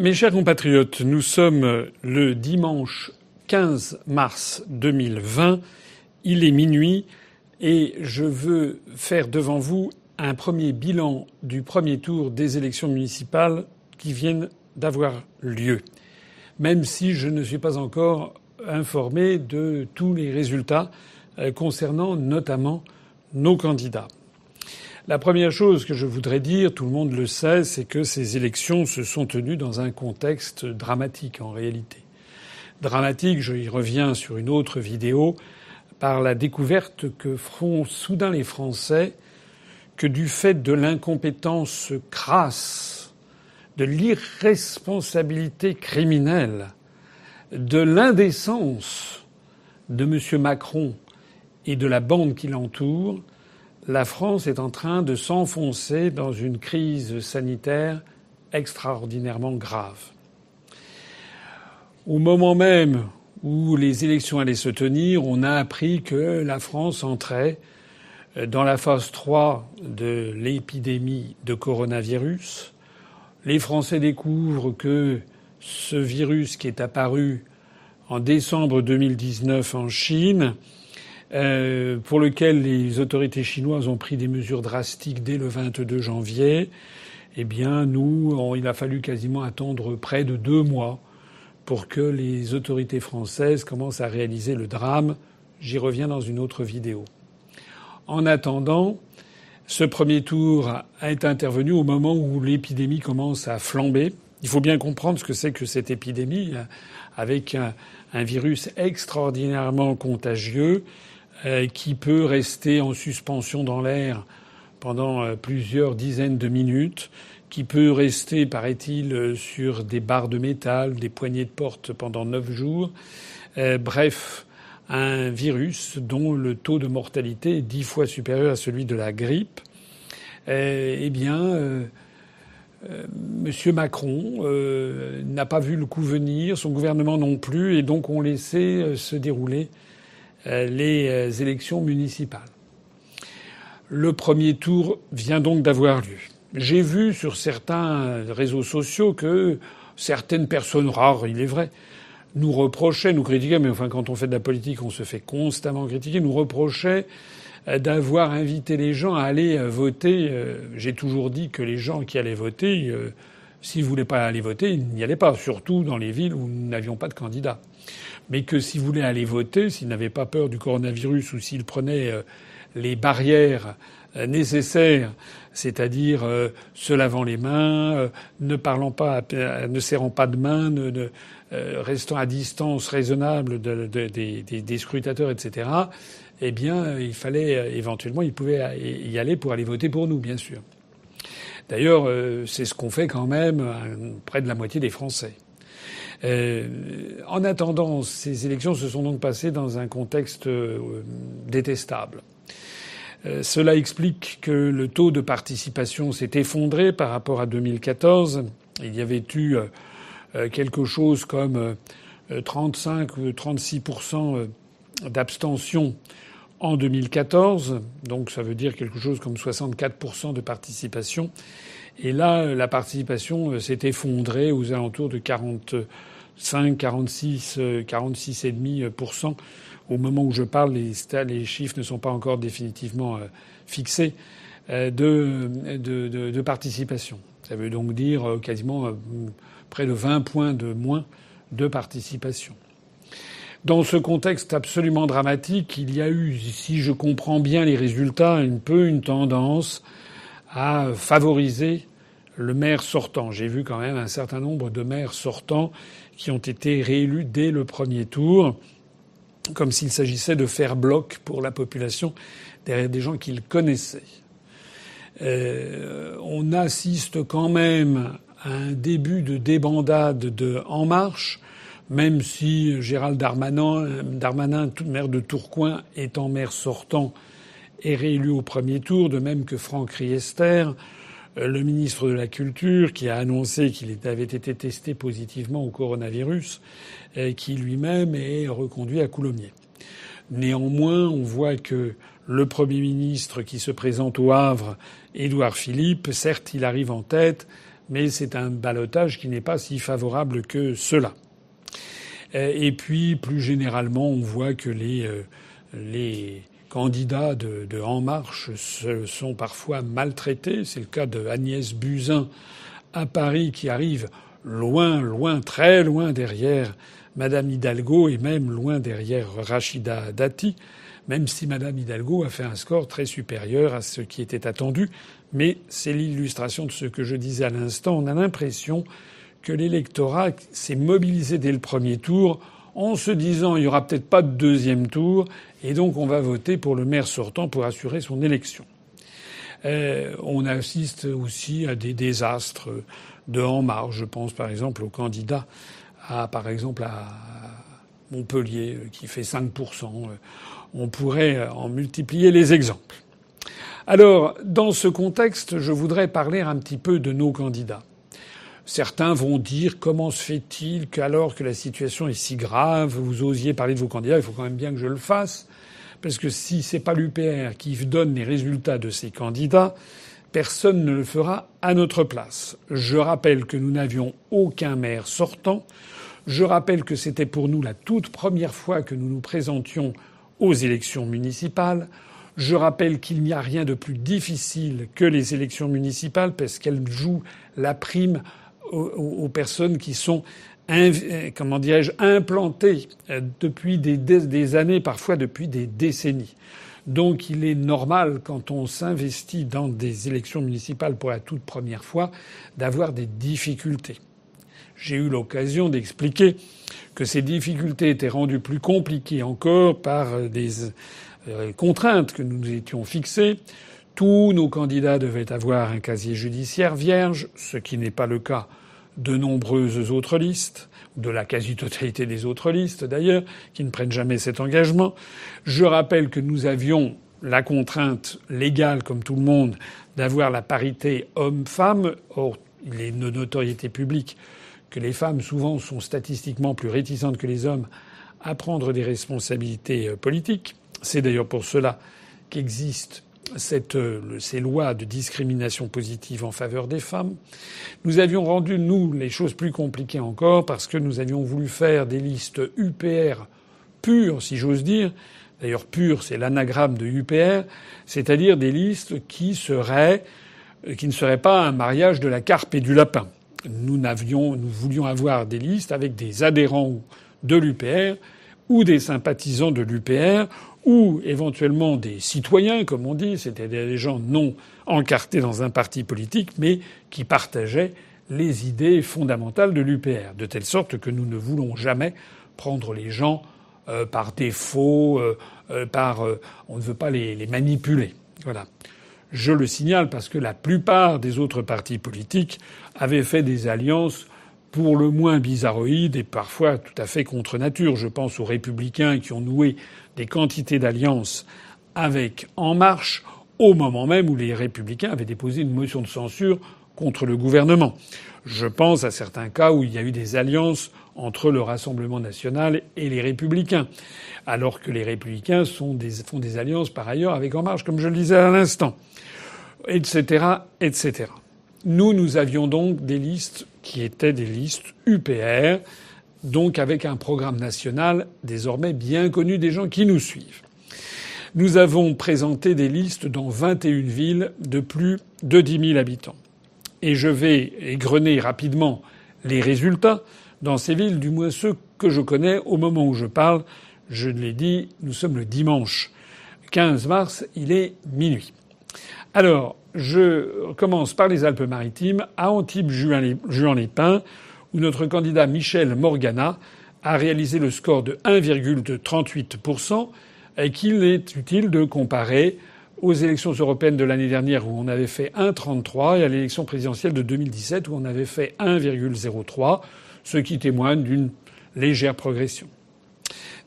Mes chers compatriotes, nous sommes le dimanche 15 mars 2020. Il est minuit et je veux faire devant vous un premier bilan du premier tour des élections municipales qui viennent d'avoir lieu. Même si je ne suis pas encore informé de tous les résultats euh, concernant notamment nos candidats. La première chose que je voudrais dire, tout le monde le sait, c'est que ces élections se sont tenues dans un contexte dramatique en réalité. Dramatique, je y reviens sur une autre vidéo, par la découverte que feront soudain les Français que du fait de l'incompétence crasse, de l'irresponsabilité criminelle, de l'indécence de M. Macron et de la bande qui l'entoure, la France est en train de s'enfoncer dans une crise sanitaire extraordinairement grave. Au moment même où les élections allaient se tenir, on a appris que la France entrait dans la phase 3 de l'épidémie de coronavirus. Les Français découvrent que ce virus qui est apparu en décembre 2019 en Chine euh, pour lequel les autorités chinoises ont pris des mesures drastiques dès le 22 janvier, eh bien, nous, il a fallu quasiment attendre près de deux mois pour que les autorités françaises commencent à réaliser le drame. J'y reviens dans une autre vidéo. En attendant, ce premier tour été intervenu au moment où l'épidémie commence à flamber. Il faut bien comprendre ce que c'est que cette épidémie, avec un, virus extraordinairement contagieux qui peut rester en suspension dans l'air pendant euh, plusieurs dizaines de minutes, qui peut rester, paraît-il, euh, sur des barres de métal, des poignées de porte pendant neuf jours. bref, un virus dont le taux de mortalité est dix fois supérieur à celui de la grippe. eh bien, euh, M. Macron n'a pas vu le coup venir, son gouvernement non plus, et donc ont laissé se dérouler euh, les euh, élections municipales. Le premier tour vient donc d'avoir lieu. J'ai vu sur certains réseaux sociaux que certaines personnes rares, il est vrai, nous reprochaient, nous critiquaient, mais enfin quand on fait de la politique, on se fait constamment critiquer, nous reprochaient euh, d'avoir invité les gens à aller voter. J'ai toujours dit que les gens qui allaient voter, s'ils voulaient pas aller voter, ils n'y allaient pas, surtout dans les villes où nous n'avions pas de candidats mais que s'ils voulaient aller voter, s'ils n'avaient pas peur du coronavirus ou s'ils prenaient euh, les barrières euh, nécessaires, c'est-à-dire euh, se lavant les mains, ne parlant pas, ne serrant pas de main, restant à distance raisonnable des, scrutateurs, etc. Eh bien, il fallait éventuellement, ils pouvaient y aller pour aller voter pour nous, bien sûr. D'ailleurs, c'est ce qu'on fait quand même près de la moitié des Français. Euh, en attendant, ces élections se sont donc passées dans un contexte euh, détestable. Euh, cela explique que le taux de participation s'est effondré par rapport à 2014. Il y avait eu quelque chose comme 35 ou 36% d'abstention en 2014, donc ça veut dire quelque chose comme 64% de participation. Et là, la participation s'est effondrée aux alentours de 40 5, 46, 46,5% au moment où je parle. Les, chiffres ne sont pas encore définitivement euh, fixés euh, de, de, participation. Ça veut donc dire euh, quasiment près de 20 points de moins de participation. Dans ce contexte absolument dramatique, il y a eu, si je comprends bien les résultats, un peu une tendance à favoriser le maire sortant. J'ai vu quand même un certain nombre de maires sortants qui ont été réélus dès le premier tour, comme s'il s'agissait de faire bloc pour la population derrière des gens qu'ils connaissaient. Euh, on assiste quand même à un début de débandade de En Marche, même si Gérald Darmanin, Darmanin maire de Tourcoing, étant maire sortant, est réélu au premier tour, de même que Franck Riester. Euh, le ministre de la Culture qui a annoncé qu'il avait été testé positivement au coronavirus, et qui lui-même est reconduit à Coulommiers. Néanmoins, on voit que le Premier ministre qui se présente au Havre, Édouard Philippe, certes, il arrive en tête, mais c'est un balotage qui n'est pas si favorable que cela. Euh, et puis, plus généralement, on voit que les, euh, les candidats de, de, En Marche se sont parfois maltraités. C'est le cas de Agnès Buzyn à Paris qui arrive loin, loin, très loin derrière Madame Hidalgo et même loin derrière Rachida Dati, même si Madame Hidalgo a fait un score très supérieur à ce qui était attendu. Mais c'est l'illustration de ce que je disais à l'instant. On a l'impression que l'électorat s'est mobilisé dès le premier tour en se disant il n'y aura peut-être pas de deuxième tour et donc on va voter pour le maire sortant pour assurer son élection. Euh, on assiste aussi à des désastres de En Marche. Je pense par exemple au candidat à, par exemple, à Montpellier qui fait 5%. On pourrait en multiplier les exemples. Alors, dans ce contexte, je voudrais parler un petit peu de nos candidats. Certains vont dire comment se fait-il qu'alors que la situation est si grave, vous osiez parler de vos candidats, il faut quand même bien que je le fasse. Parce que si c'est pas l'UPR qui donne les résultats de ces candidats, personne ne le fera à notre place. Je rappelle que nous n'avions aucun maire sortant. Je rappelle que c'était pour nous la toute première fois que nous nous présentions aux élections municipales. Je rappelle qu'il n'y a rien de plus difficile que les élections municipales parce qu'elles jouent la prime aux, personnes qui sont comment dirais-je implantées euh, depuis des, des, années, parfois depuis des décennies. Donc il est normal, quand on s'investit dans des élections municipales pour la toute première fois, d'avoir des difficultés. J'ai eu l'occasion d'expliquer que ces difficultés étaient rendues plus compliquées encore par des euh, contraintes que nous étions fixées. Tous nos candidats devaient avoir un casier judiciaire vierge, ce qui n'est pas le cas de nombreuses autres listes, de la quasi-totalité des autres listes d'ailleurs, qui ne prennent jamais cet engagement. Je rappelle que nous avions la contrainte légale, comme tout le monde, d'avoir la parité homme-femme. Or, il est de notoriété publique que les femmes, souvent, sont statistiquement plus réticentes que les hommes à prendre des responsabilités euh, politiques. C'est d'ailleurs pour cela qu'existent cette, euh, ces lois de discrimination positive en faveur des femmes. Nous avions rendu, nous, les choses plus compliquées encore parce que nous avions voulu faire des listes UPR pures, si j'ose dire. D'ailleurs, pure, c'est l'anagramme de UPR, c'est-à-dire des listes qui seraient, euh, qui ne seraient pas un mariage de la carpe et du lapin. Nous n'avions, nous voulions avoir des listes avec des adhérents de l'UPR ou des sympathisants de l'UPR ou éventuellement des citoyens, comme on dit, c'était des gens non encartés dans un parti politique, mais qui partageaient les idées fondamentales de l'UPR, de telle sorte que nous ne voulons jamais prendre les gens euh, par défaut, euh, euh, par on ne veut pas les, les, manipuler. Voilà. Je le signale parce que la plupart des autres partis politiques avaient fait des alliances pour le moins bizarroïdes et parfois tout à fait contre nature. Je pense aux républicains qui ont noué des quantités d'alliances avec En Marche au moment même où les républicains avaient déposé une motion de censure contre le gouvernement. Je pense à certains cas où il y a eu des alliances entre le Rassemblement national et les républicains, alors que les républicains font des alliances par ailleurs avec En Marche, comme je le disais à l'instant, etc., etc. Nous, nous avions donc des listes qui étaient des listes UPR, donc avec un programme national désormais bien connu des gens qui nous suivent. Nous avons présenté des listes dans 21 villes de plus de 10 000 habitants. Et je vais égrener rapidement les résultats dans ces villes, du moins ceux que je connais au moment où je parle. Je l'ai dit, nous sommes le dimanche 15 mars, il est minuit. Alors, je commence par les Alpes-Maritimes, à Antibes-Juan-les-Pins, où notre candidat Michel Morgana a réalisé le score de 1,38% et qu'il est utile de comparer aux élections européennes de l'année dernière où on avait fait 1,33 et à l'élection présidentielle de 2017 où on avait fait 1,03, ce qui témoigne d'une légère progression.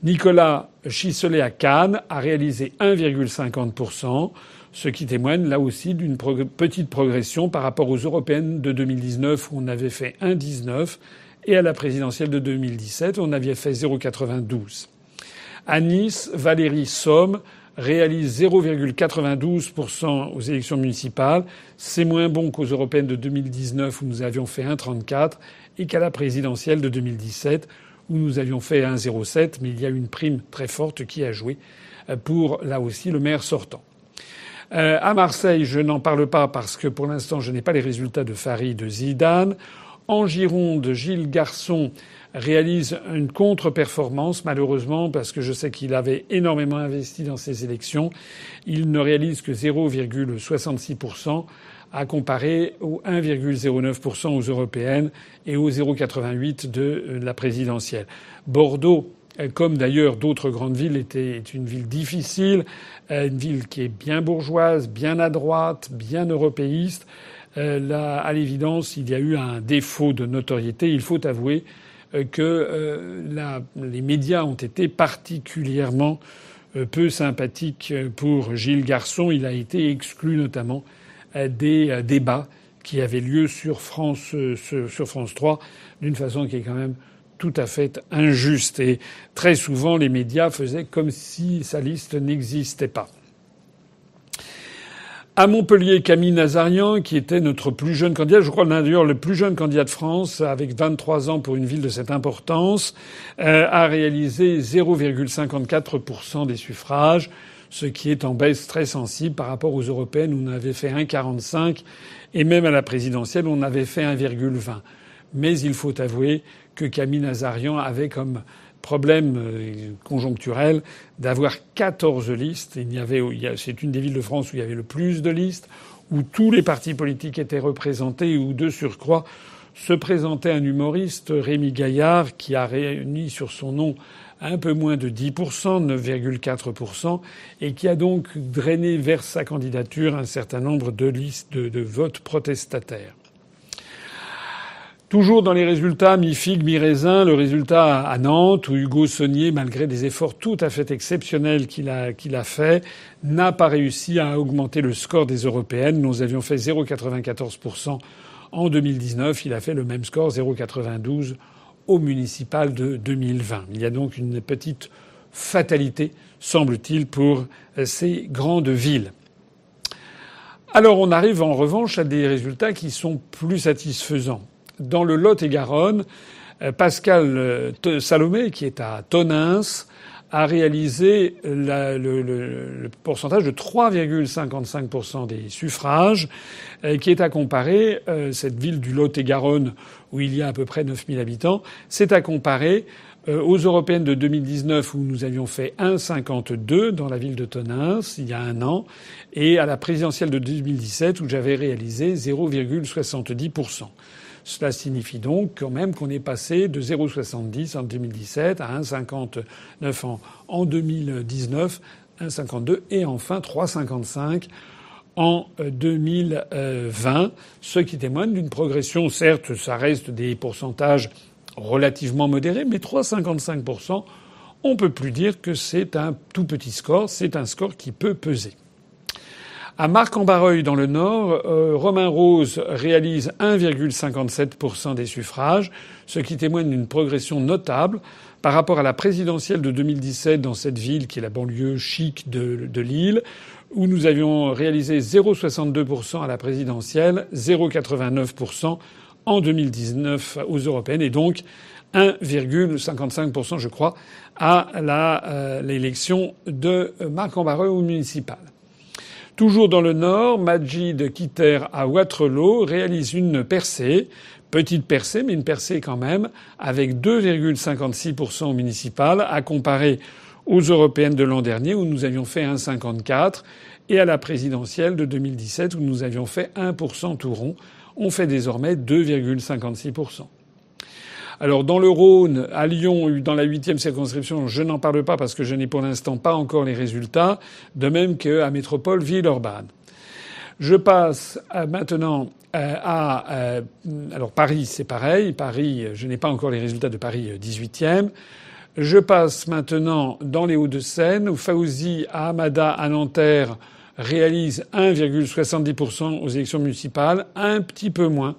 Nicolas Chisselet à Cannes a réalisé 1,50%, ce qui témoigne là aussi d'une petite progression par rapport aux européennes de 2019 où on avait fait 1,19 et à la présidentielle de 2017 où on avait fait 0,92. À Nice, Valérie Somme réalise 0,92% aux élections municipales. C'est moins bon qu'aux européennes de 2019 où nous avions fait 1,34 et qu'à la présidentielle de 2017 où nous avions fait 1,07. Mais il y a une prime très forte qui a joué pour, là aussi, le maire sortant. Euh, à Marseille, je n'en parle pas parce que pour l'instant, je n'ai pas les résultats de Farid de Zidane. En Gironde, Gilles Garçon réalise une contre-performance, malheureusement, parce que je sais qu'il avait énormément investi dans ces élections. Il ne réalise que 0,66% à comparer aux 1,09% aux européennes et aux 0,88% de la présidentielle. Bordeaux comme d'ailleurs d'autres grandes villes, était, une ville difficile, euh, une ville qui est bien bourgeoise, bien à droite, bien européiste. Euh, là, à l'évidence, il y a eu un défaut de notoriété. Il faut avouer que les médias ont été particulièrement peu sympathiques pour Gilles Garçon. Il a été exclu notamment des débats qui avaient lieu sur France, sur France 3 d'une façon qui est quand même tout à fait injuste. Et très souvent, les médias faisaient comme si sa liste n'existait pas. À Montpellier, Camille Nazarian, qui était notre plus jeune candidat, je crois d'ailleurs le plus jeune candidat de France, avec 23 ans pour une ville de cette importance, euh, a réalisé 0,54% des suffrages, ce qui est en baisse très sensible par rapport aux européennes où on avait fait 1,45 et même à la présidentielle on avait fait 1,20. Mais il faut avouer que Camille Nazarian avait comme problème euh, conjoncturel d'avoir 14 listes. Il y avait, c'est une des villes de France où il y avait le plus de listes, où tous les partis politiques étaient représentés, où de surcroît se présentait un humoriste, Rémi Gaillard, qui a réuni sur son nom un peu moins de 10%, 9,4%, et qui a donc drainé vers sa candidature un certain nombre de listes de votes protestataires. Toujours dans les résultats mi-figue, mi-raisin, le résultat à Nantes, où Hugo Saunier, malgré des efforts tout à fait exceptionnels qu'il a, qu'il a fait, n'a pas réussi à augmenter le score des européennes. Nous avions fait 0,94% en 2019. Il a fait le même score, 0,92 au municipal de 2020. Il y a donc une petite fatalité, semble-t-il, pour ces grandes villes. Alors on arrive en revanche à des résultats qui sont plus satisfaisants dans le Lot-et-Garonne, euh, Pascal euh, Salomé, qui est à Tonins, a réalisé le, pourcentage de 3,55% des suffrages, euh, qui est à comparer, cette ville du Lot-et-Garonne, où il y a à peu près 9000 habitants, c'est à comparer aux européennes de 2019 où nous avions fait 1,52 dans la ville de Tonins il y a un an, et à la présidentielle de 2017 où j'avais réalisé 0,70%. Cela signifie donc quand même qu'on est passé de 0,70 en 2017 à 1,59 en, en 2019, 1,52 et enfin 3,55 en 2020, ce qui témoigne d'une progression. Certes, ça reste des pourcentages relativement modérés, mais 3,55% on peut plus dire que c'est un tout petit score, c'est un score qui peut peser. À Marc-en-Barreuil, dans le Nord, euh, Romain Rose réalise 1,57% des suffrages, ce qui témoigne d'une progression notable par rapport à la présidentielle de 2017 dans cette ville qui est la banlieue chic de, Lille, où nous avions réalisé 0,62% à la présidentielle, 0,89% en 2019 aux européennes et donc 1,55% je crois à euh, l'élection de Marc-en-Barreuil au municipal. Toujours dans le Nord, Majid Kitter à Waterloo réalise une percée, petite percée, mais une percée quand même, avec 2,56% au municipal, à comparer aux européennes de l'an dernier où nous avions fait 1,54% et à la présidentielle de 2017 où nous avions fait 1% tout rond. On fait désormais 2,56%. Alors dans le Rhône, à Lyon, dans la huitième circonscription, je n'en parle pas parce que je n'ai pour l'instant pas encore les résultats, de même qu'à Métropole Villeurbanne. Je passe euh, maintenant euh, à euh, alors Paris, c'est pareil. Paris, je n'ai pas encore les résultats de Paris 18e. Je passe maintenant dans les Hauts-de-Seine où Fauzi Ahmada à Nanterre réalise 1,70% aux élections municipales, un petit peu moins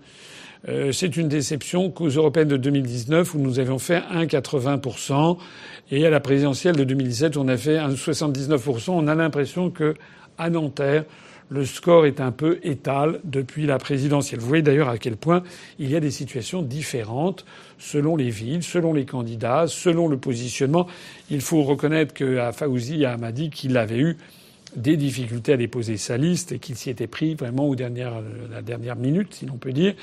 Euh, c'est une déception qu'aux européennes de 2019 où nous avions fait 1,80% et à la présidentielle de 2017 où on a fait 1,79% On a l'impression que à Nanterre, le score est un peu étal depuis la présidentielle. Vous voyez d'ailleurs à quel point il y a des situations différentes selon les villes, selon les candidats, selon le positionnement. Il faut reconnaître qu'à Faouzi m'a dit qu'il avait eu des difficultés à déposer sa liste et qu'il s'y était pris vraiment aux dernières, la dernière minute, si l'on peut dire.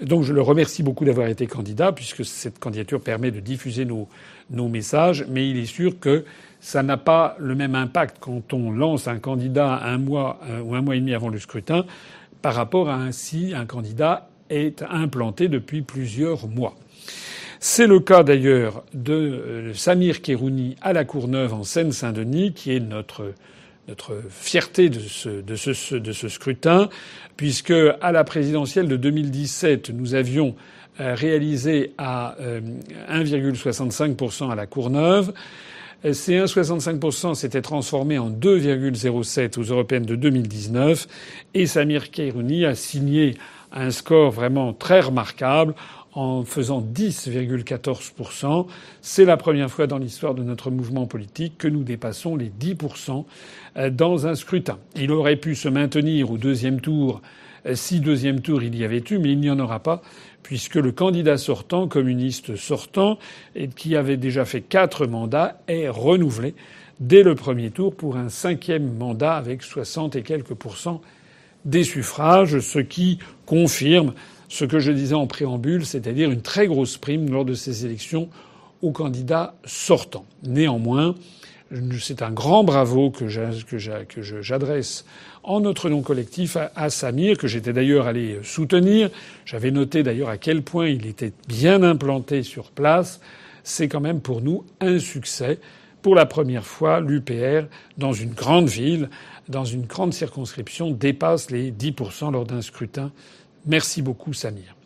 Donc je le remercie beaucoup d'avoir été candidat, puisque cette candidature permet de diffuser nos, nos messages, mais il est sûr que ça n'a pas le même impact quand on lance un candidat un mois euh, ou un mois et demi avant le scrutin par rapport à un si un candidat est implanté depuis plusieurs mois. C'est le cas d'ailleurs de euh, Samir Kerouni à la Courneuve en Seine-Saint-Denis, qui est notre notre fierté de ce, de ce, de ce scrutin, puisque à la présidentielle de 2017, nous avions euh, réalisé à 1,65% à la Courneuve. Ces 1,65% s'étaient transformés en 2,07 aux européennes de 2019 et Samir Keirouni a signé un score vraiment très remarquable en faisant 10,14%. C'est la première fois dans l'histoire de notre mouvement politique que nous dépassons les 10% euh, dans un scrutin. Il aurait pu se maintenir au deuxième tour euh, si deuxième tour il y avait eu, mais il n'y en aura pas puisque le candidat sortant, communiste sortant, qui avait déjà fait quatre mandats, est renouvelé dès le premier tour pour un cinquième mandat avec 60 et quelques pourcents des suffrages, ce qui confirme ce que je disais en préambule, c'est-à-dire une très grosse prime lors de ces élections aux candidats sortants. Néanmoins, c'est un grand bravo que j'adresse en notre nom collectif à, Samir, que j'étais d'ailleurs allé soutenir. J'avais noté d'ailleurs à quel point il était bien implanté sur place. C'est quand même pour nous un succès. Pour la première fois, l'UPR, dans une grande ville, dans une grande circonscription, dépasse les 10% lors d'un scrutin. Merci beaucoup, Samir.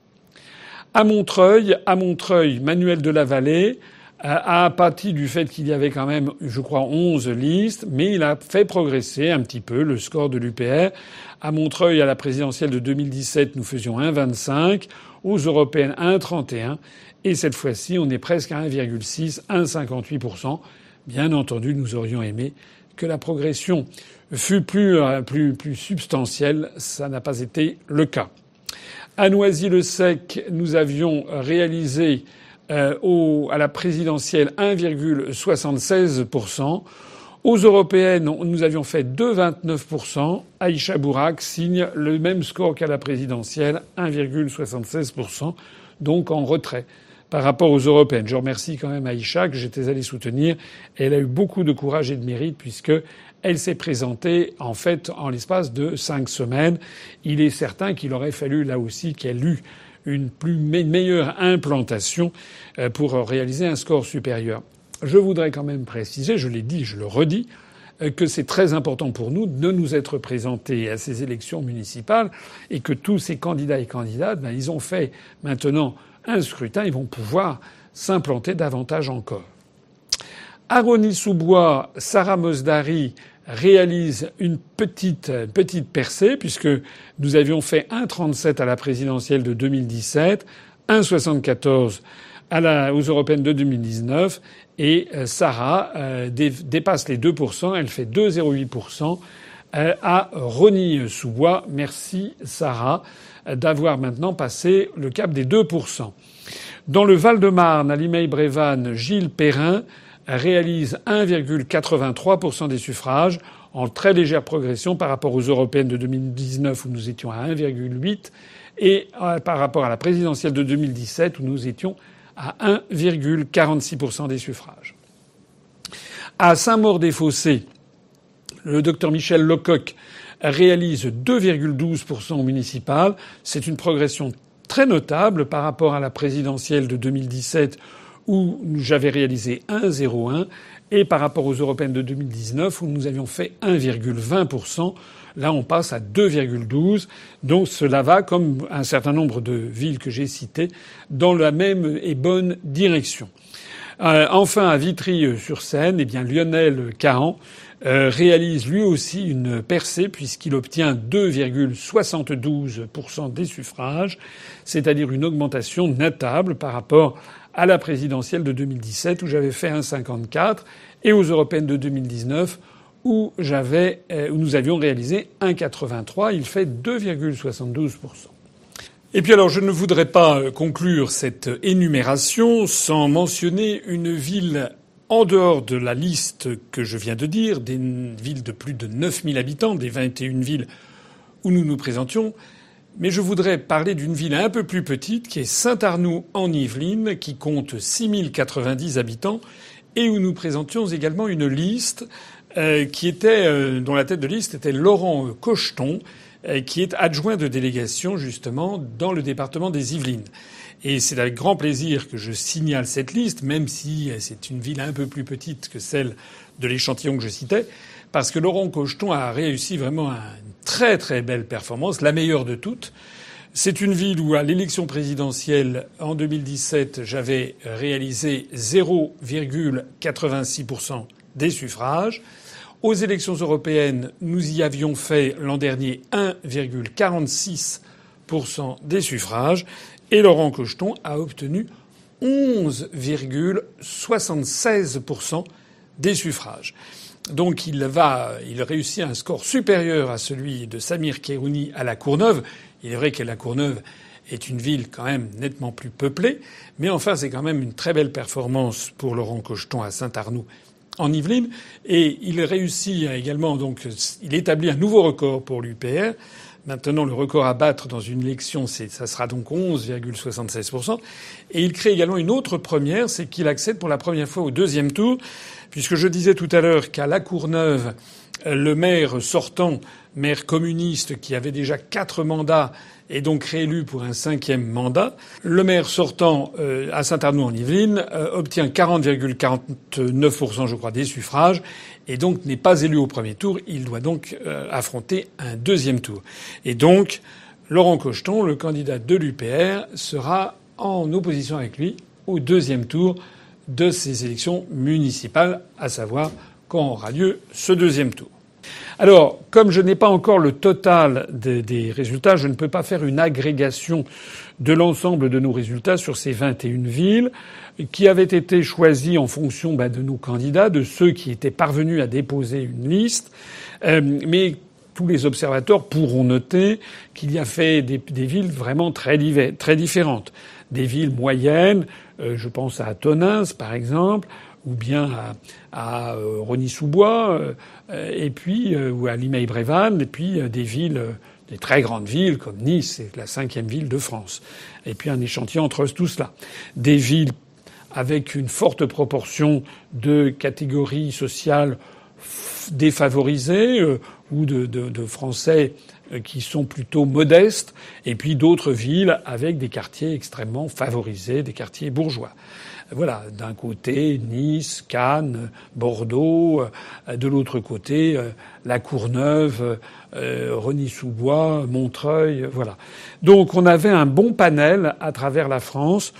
À Montreuil, à Montreuil, Manuel de la Vallée, a apathie du fait qu'il y avait quand même, je crois, 11 listes, mais il a fait progresser un petit peu le score de l'UPR. À Montreuil, à la présidentielle de 2017, nous faisions 1,25. Aux européennes, 1,31. Et cette fois-ci, on est presque à 1,6, 1,58%. Bien entendu, nous aurions aimé que la progression fût plus, euh, plus, plus substantielle. Ça n'a pas été le cas. À Noisy-le-Sec, nous avions réalisé euh, à la présidentielle 1,76%. Aux européennes, nous avions fait 2,29%. Aïcha Bourak signe le même score qu'à la présidentielle, 1,76%, donc en retrait par rapport aux européennes. Je remercie quand même Aïcha que j'étais allé soutenir. Elle a eu beaucoup de courage et de mérite puisque elle s'est présentée en fait en l'espace de cinq semaines. Il est certain qu'il aurait fallu là aussi qu'elle eût une plus meilleure implantation euh, pour réaliser un score supérieur. Je voudrais quand même préciser, je l'ai dit, je le redis, euh, que c'est très important pour nous de nous être présentés à ces élections municipales et que tous ces candidats et candidates, ben, ils ont fait maintenant un scrutin, ils vont pouvoir s'implanter davantage encore. Aroni Soubois, Sarah Mosdari réalise une petite, petite percée puisque nous avions fait 1,37 à la présidentielle de 2017, 1,74 à la, aux européennes de 2019 et euh, Sarah euh, dépasse les 2%, elle fait 2,08% euh, à Rony-sous-Bois. Merci Sarah d'avoir maintenant passé le cap des 2%. Dans le Val-de-Marne, à Limeil-Brévannes, Gilles Perrin réalise 1,83% des suffrages, en très légère progression par rapport aux européennes de 2019 où nous étions à 1,8 et euh, par rapport à la présidentielle de 2017 où nous étions à 1,46% des suffrages. À Saint-Maur-des-Fossés, le docteur Michel Lecoq réalise 2,12% au municipal. C'est une progression très notable par rapport à la présidentielle de 2017 où j'avais réalisé 1,01 et par rapport aux européennes de 2019 où nous avions fait 1,20%. Là, on passe à 2,12. Donc cela va, comme un certain nombre de villes que j'ai citées, dans la même et bonne direction. Euh, enfin, à Vitry-sur-Seine, eh bien Lionel Cahan réalise lui aussi une percée puisqu'il obtient 2,72% des suffrages, c'est-à-dire une augmentation notable par rapport à la présidentielle de 2017 où j'avais fait 1,54 et aux européennes de 2019 où j'avais, où nous avions réalisé 1,83. Il fait 2,72%. Et puis alors, je ne voudrais pas conclure cette énumération sans mentionner une ville en dehors de la liste que je viens de dire, des villes de plus de 9000 habitants, des 21 villes où nous nous présentions, mais je voudrais parler d'une ville un peu plus petite qui est Saint-Arnoux en Yvelines, qui compte 6090 habitants et où nous présentions également une liste euh, qui était, euh, dont la tête de liste était Laurent Cocheton, euh, qui est adjoint de délégation justement dans le département des Yvelines. Et c'est avec grand plaisir que je signale cette liste, même si c'est une ville un peu plus petite que celle de l'échantillon que je citais, parce que Laurent Cocheton a réussi vraiment une très très belle performance, la meilleure de toutes. C'est une ville où, à l'élection présidentielle en 2017, j'avais réalisé 0,86% des suffrages. Aux élections européennes, nous y avions fait l'an dernier 1,46% des suffrages et Laurent Cocheton a obtenu 11,76% des suffrages. Donc il va, il réussit un score supérieur à celui de Samir Kérouni à la Courneuve. Il est vrai que la Courneuve est une ville quand même nettement plus peuplée, mais enfin c'est quand même une très belle performance pour Laurent Cocheton à Saint-Arnoux en Yvelines. Et il réussit également, donc, il établit un nouveau record pour l'UPR. Maintenant, le record à battre dans une élection, ça sera donc 11,76%. Et il crée également une autre première, c'est qu'il accède pour la première fois au deuxième tour, puisque je disais tout à l'heure qu'à La Courneuve, le maire sortant, maire communiste qui avait déjà quatre mandats, est donc réélu pour un cinquième mandat. Le maire sortant euh, à Saint-Arnoux en Yvelines euh, obtient 40,49% je crois des suffrages et donc n'est pas élu au premier tour. Il doit donc euh, affronter un deuxième tour. Et donc Laurent Cocheton, le candidat de l'UPR, sera en opposition avec lui au deuxième tour de ces élections municipales, à savoir quand aura lieu ce deuxième tour. Alors, comme je n'ai pas encore le total des, résultats, je ne peux pas faire une agrégation de l'ensemble de nos résultats sur ces 21 villes qui avaient été choisies en fonction bah, de nos candidats, de ceux qui étaient parvenus à déposer une liste. Euh, mais tous les observateurs pourront noter qu'il y a fait des, villes vraiment très, très différentes. Des villes moyennes, euh, je pense à Tonins par exemple, ou bien à, euh, Rony-sous-Bois, euh, et puis euh, ou à Limay-Brévannes, et puis des villes, des très grandes villes comme Nice, c'est la cinquième ville de France. Et puis un échantillon entre tout cela. Des villes avec une forte proportion de catégories sociales défavorisées ou de, de, de Français qui sont plutôt modestes, et puis d'autres villes avec des quartiers extrêmement favorisés, des quartiers bourgeois. Voilà, d'un côté Nice, Cannes, Bordeaux, euh, de l'autre côté euh, la Courneuve, euh, Rony-sous-Bois, Montreuil, voilà. Donc on avait un bon panel à travers la France.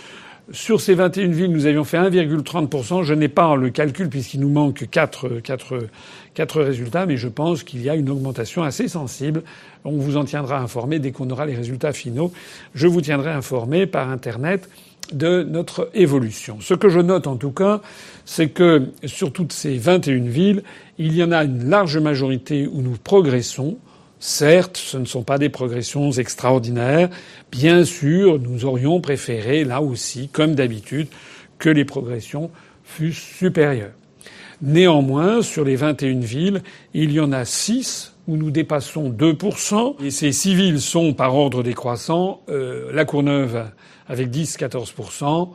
Sur ces 21 villes, nous avions fait 1,30%. Je n'ai pas le calcul puisqu'il nous manque 4, 4, 4 résultats, mais je pense qu'il y a une augmentation assez sensible. On vous en tiendra informé dès qu'on aura les résultats finaux. Je vous tiendrai informé par Internet de notre évolution. Ce que je note en tout cas, c'est que sur toutes ces 21 villes, il y en a une large majorité où nous progressons. Certes, ce ne sont pas des progressions extraordinaires. Bien sûr, nous aurions préféré, là aussi, comme d'habitude, que les progressions fussent supérieures. Néanmoins, sur les 21 villes, il y en a 6 où nous dépassons 2%. Et ces six villes sont, par ordre décroissant, euh, La Courneuve avec 10-14%,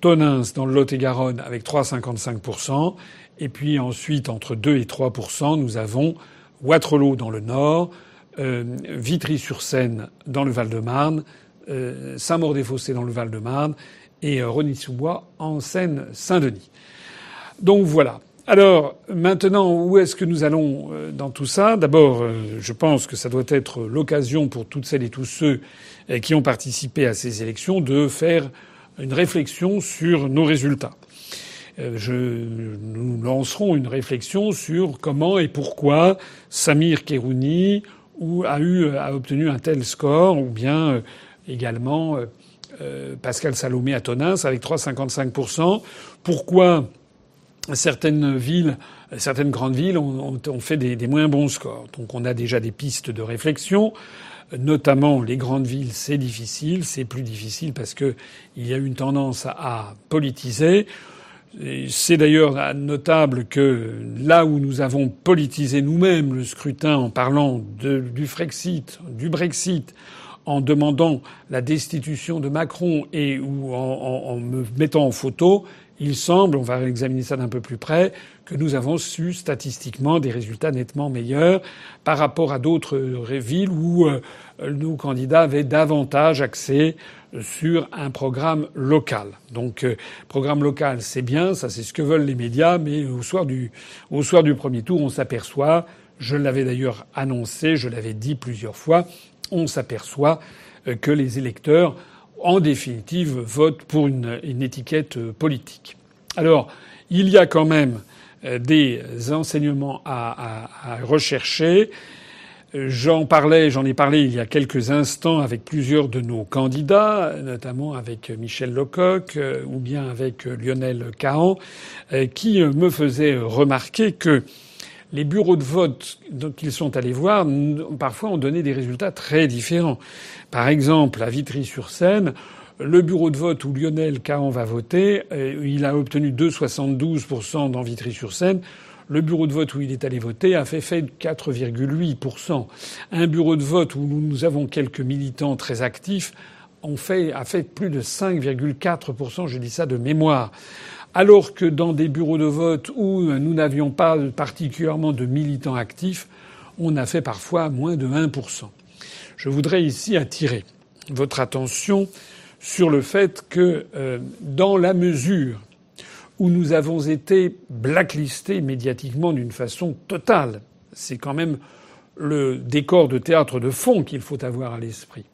Tonins dans le Lot-et-Garonne avec 3,55%, et puis ensuite, entre 2 et 3%, nous avons Waterloo dans le Nord, euh, Vitry-sur-Seine dans le Val-de-Marne, euh, Saint-Maur-des-Fossés dans le Val-de-Marne et euh, Rony-sous-Bois en Seine-Saint-Denis. Donc voilà. Alors maintenant, où est-ce que nous allons euh, dans tout ça? D'abord, je pense que ça doit être l'occasion pour toutes celles et tous ceux qui ont participé à ces élections de faire une réflexion sur nos résultats. Euh, je, nous lancerons une réflexion sur comment et pourquoi Samir Kerouni a a obtenu un tel score, ou bien euh, également euh, Pascal Salomé à avec 3,55%. Pourquoi certaines villes, certaines grandes villes ont, fait des, des, moins bons scores? Donc on a déjà des pistes de réflexion. Notamment les grandes villes, c'est difficile, c'est plus difficile parce que il y a une tendance à politiser. C'est d'ailleurs notable que là où nous avons politisé nous-mêmes le scrutin en parlant du Frexit, du Brexit, en demandant la destitution de Macron et ou en, me mettant en photo, il semble, on va examiner ça d'un peu plus près, que nous avons su statistiquement des résultats nettement meilleurs par rapport à d'autres villes où euh, nos candidats avaient davantage accès sur un programme local. Donc, euh, programme local, c'est bien, ça c'est ce que veulent les médias, mais au soir du, au soir du premier tour, on s'aperçoit, je l'avais d'ailleurs annoncé, je l'avais dit plusieurs fois, on s'aperçoit euh, que les électeurs, en définitive, votent pour une, étiquette euh, politique. Alors, il y a quand même euh, des enseignements à, rechercher. J'en parlais, j'en ai parlé il y a quelques instants avec plusieurs de nos candidats, notamment avec Michel Lecoq ou bien avec Lionel Cahan, qui me faisaient remarquer que les bureaux de vote qu'ils sont allés voir, parfois ont donné des résultats très différents. Par exemple, à Vitry-sur-Seine, le bureau de vote où Lionel Cahan va voter, euh, il a obtenu 2,72% dans Vitry-sur-Seine. Le bureau de vote où il est allé voter a fait fait 4,8%. Un bureau de vote où nous avons quelques militants très actifs fait, a fait plus de 5,4%, je dis ça de mémoire alors que dans des bureaux de vote où nous n'avions pas particulièrement de militants actifs, on a fait parfois moins de 1%. Je voudrais ici attirer votre attention sur le fait que euh, dans la mesure où nous avons été blacklistés médiatiquement d'une façon totale, c'est quand même le décor de théâtre de fond qu'il faut avoir à l'esprit.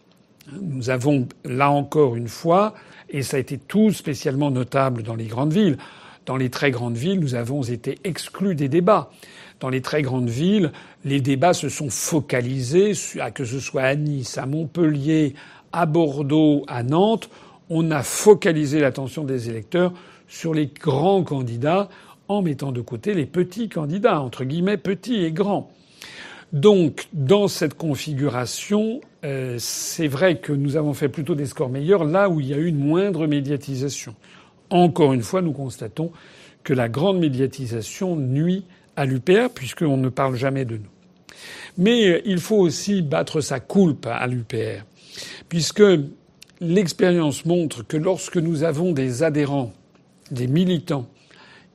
Nous avons là encore une fois et ça a été tout spécialement notable dans les grandes villes. Dans les très grandes villes, nous avons été exclus des débats. Dans les très grandes villes, les débats se sont focalisés, que ce soit à Nice, à Montpellier, à Bordeaux, à Nantes. On a focalisé l'attention des électeurs sur les grands candidats en mettant de côté les petits candidats, entre guillemets petits et grands. Donc, dans cette configuration, euh, c'est vrai que nous avons fait plutôt des scores meilleurs là où il y a eu une moindre médiatisation. Encore une fois, nous constatons que la grande médiatisation nuit à l'UPR puisqu'on ne parle jamais de nous. Mais euh, il faut aussi battre sa coulpe à l'UPR puisque l'expérience montre que lorsque nous avons des adhérents, des militants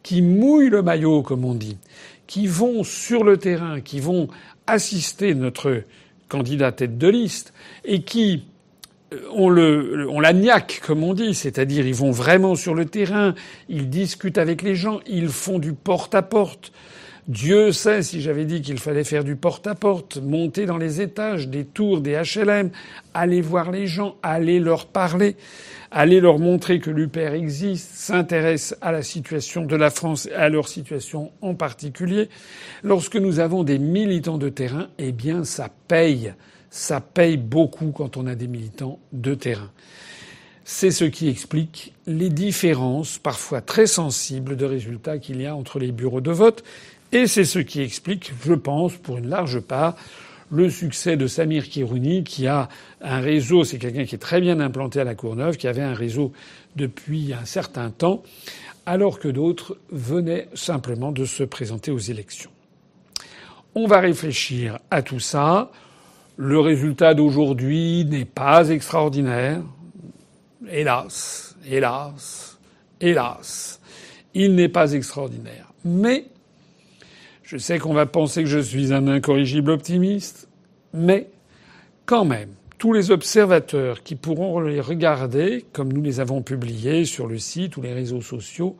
qui mouillent le maillot, comme on dit, qui vont sur le terrain, qui vont assister notre candidat tête de liste et qui euh, on, le, on la niaque, comme on dit, c'est-à-dire ils vont vraiment sur le terrain, ils discutent avec les gens, ils font du porte-à-porte. Dieu sait si j'avais dit qu'il fallait faire du porte-à-porte, monter dans les étages des tours des HLM, aller voir les gens, aller leur parler aller leur montrer que l'UPR existe, s'intéresse à la situation de la France et à leur situation en particulier. Lorsque nous avons des militants de terrain, eh bien, ça paye. Ça paye beaucoup quand on a des militants de terrain. C'est ce qui explique les différences, parfois très sensibles, de résultats qu'il y a entre les bureaux de vote. Et c'est ce qui explique, je pense, pour une large part, le succès de Samir Kirouni, qui a un réseau, c'est quelqu'un qui est très bien implanté à la Courneuve, qui avait un réseau depuis un certain temps, alors que d'autres venaient simplement de se présenter aux élections. On va réfléchir à tout ça. Le résultat d'aujourd'hui n'est pas extraordinaire. Hélas, hélas, hélas. Il n'est pas extraordinaire. Mais je sais qu'on va penser que je suis un incorrigible optimiste, mais quand même, tous les observateurs qui pourront les regarder, comme nous les avons publiés sur le site ou les réseaux sociaux,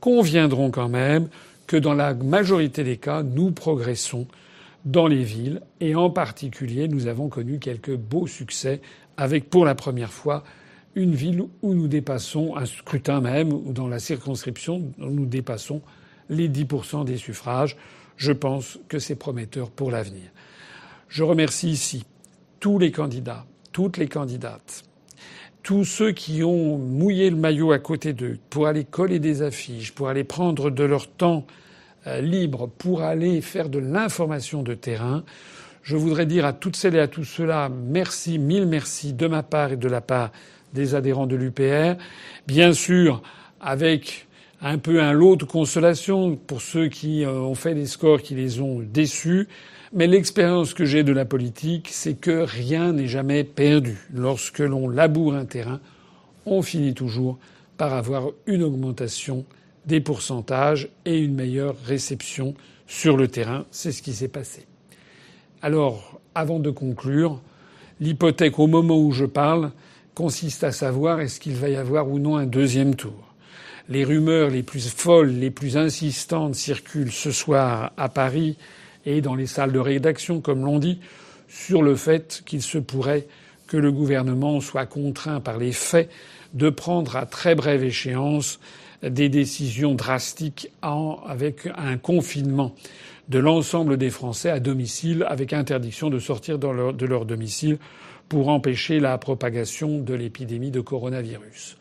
conviendront quand même que dans la majorité des cas, nous progressons dans les villes et en particulier, nous avons connu quelques beaux succès avec pour la première fois une ville où nous dépassons, un scrutin même, ou dans la circonscription, où nous dépassons les 10% des suffrages. Je pense que c'est prometteur pour l'avenir. Je remercie ici tous les candidats, toutes les candidates, tous ceux qui ont mouillé le maillot à côté d'eux pour aller coller des affiches, pour aller prendre de leur temps euh, libre, pour aller faire de l'information de terrain. Je voudrais dire à toutes celles et à tous ceux-là merci, mille merci de ma part et de la part des adhérents de l'UPR. Bien sûr, avec un peu un lot de consolation pour ceux qui euh, ont fait des scores qui les ont déçus. Mais l'expérience que j'ai de la politique, c'est que rien n'est jamais perdu. Lorsque l'on laboure un terrain, on finit toujours par avoir une augmentation des pourcentages et une meilleure réception sur le terrain. C'est ce qui s'est passé. Alors, avant de conclure, l'hypothèque au moment où je parle consiste à savoir est-ce qu'il va y avoir ou non un deuxième tour. Les rumeurs les plus folles, les plus insistantes circulent ce soir à Paris et dans les salles de rédaction, comme l'on dit, sur le fait qu'il se pourrait que le gouvernement soit contraint par les faits de prendre à très brève échéance des décisions drastiques avec un confinement de l'ensemble des Français à domicile avec interdiction de sortir de leur domicile pour empêcher la propagation de l'épidémie de coronavirus.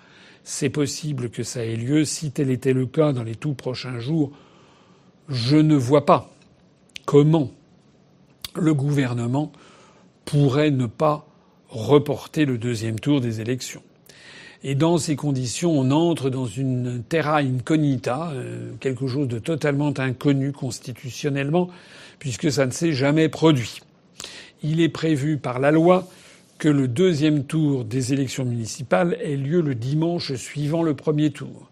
C'est possible que ça ait lieu. Si tel était le cas dans les tout prochains jours, je ne vois pas comment le gouvernement pourrait ne pas reporter le deuxième tour des élections. Et dans ces conditions, on entre dans une terra incognita, euh, quelque chose de totalement inconnu constitutionnellement, puisque ça ne s'est jamais produit. Il est prévu par la loi que le deuxième tour des élections municipales ait lieu le dimanche suivant le premier tour.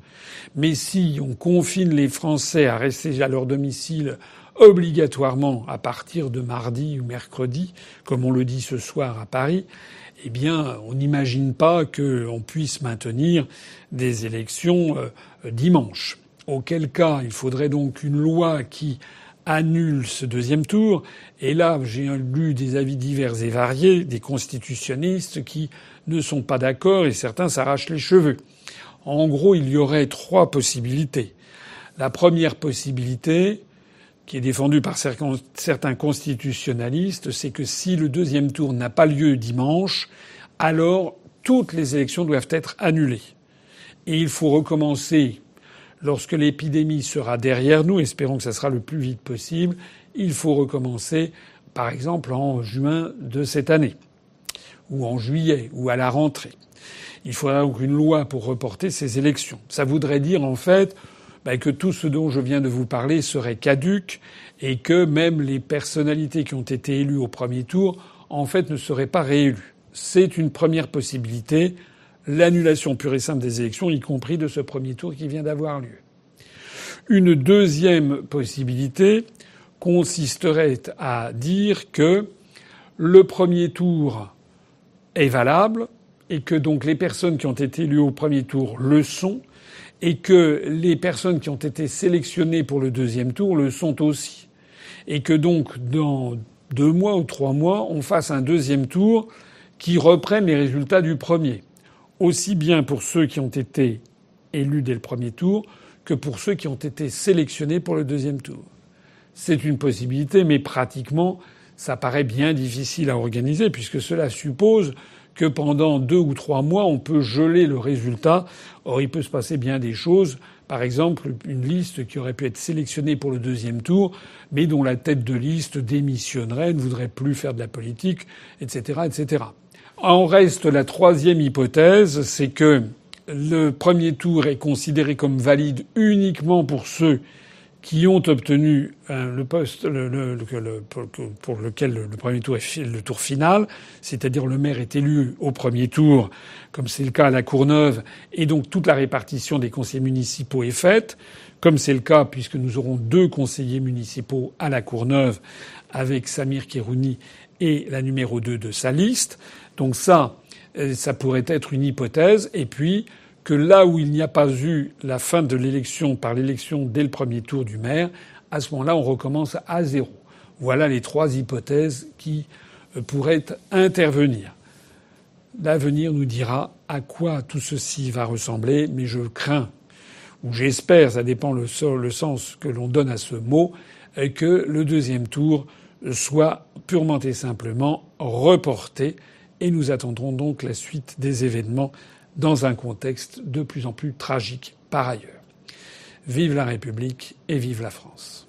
Mais si on confine les Français à rester à leur domicile obligatoirement à partir de mardi ou mercredi, comme on le dit ce soir à Paris, eh bien, on n'imagine pas qu'on puisse maintenir des élections euh, dimanche. Auquel cas, il faudrait donc une loi qui annule ce deuxième tour. Et là, j'ai lu des avis divers et variés des constitutionnistes qui ne sont pas d'accord et certains s'arrachent les cheveux. En gros, il y aurait trois possibilités. La première possibilité, qui est défendue par certains constitutionnalistes, c'est que si le deuxième tour n'a pas lieu dimanche, alors toutes les élections doivent être annulées. Et il faut recommencer lorsque l'épidémie sera derrière nous, espérons que ça sera le plus vite possible, il faut recommencer, par exemple, en juin de cette année, ou en juillet, ou à la rentrée. Il faudra donc une loi pour reporter ces élections. Ça voudrait dire, en fait, bah, que tout ce dont je viens de vous parler serait caduque et que même les personnalités qui ont été élues au premier tour, en fait, ne seraient pas réélues. C'est une première possibilité l'annulation pure et simple des élections, y compris de ce premier tour qui vient d'avoir lieu. Une deuxième possibilité consisterait à dire que le premier tour est valable et que donc les personnes qui ont été élues au premier tour le sont et que les personnes qui ont été sélectionnées pour le deuxième tour le sont aussi. Et que donc dans deux mois ou trois mois, on fasse un deuxième tour qui reprenne les résultats du premier aussi bien pour ceux qui ont été élus dès le premier tour que pour ceux qui ont été sélectionnés pour le deuxième tour. C'est une possibilité, mais pratiquement, ça paraît bien difficile à organiser puisque cela suppose que pendant deux ou trois mois, on peut geler le résultat. Or, il peut se passer bien des choses. Par exemple, une liste qui aurait pu être sélectionnée pour le deuxième tour, mais dont la tête de liste démissionnerait, ne voudrait plus faire de la politique, etc., etc. En reste la troisième hypothèse, c'est que le premier tour est considéré comme valide uniquement pour ceux qui ont obtenu euh, le poste pour lequel le premier tour est le tour final, c'est-à-dire le maire est élu au premier tour, comme c'est le cas à la Courneuve, et donc toute la répartition des conseillers municipaux est faite, comme c'est le cas puisque nous aurons deux conseillers municipaux à la Courneuve avec Samir Kérouni et la numéro 2 de sa liste. Donc ça, euh, ça pourrait être une hypothèse. Et puis que là où il n'y a pas eu la fin de l'élection par l'élection dès le premier tour du maire, à ce moment-là, on recommence à zéro. Voilà les trois hypothèses qui euh, pourraient intervenir. L'avenir nous dira à quoi tout ceci va ressembler, mais je crains, ou j'espère, ça dépend le, le sens que l'on donne à ce mot, que le deuxième tour soit purement et simplement reporté et nous attendrons donc la suite des événements dans un contexte de plus en plus tragique par ailleurs. Vive la République et vive la France.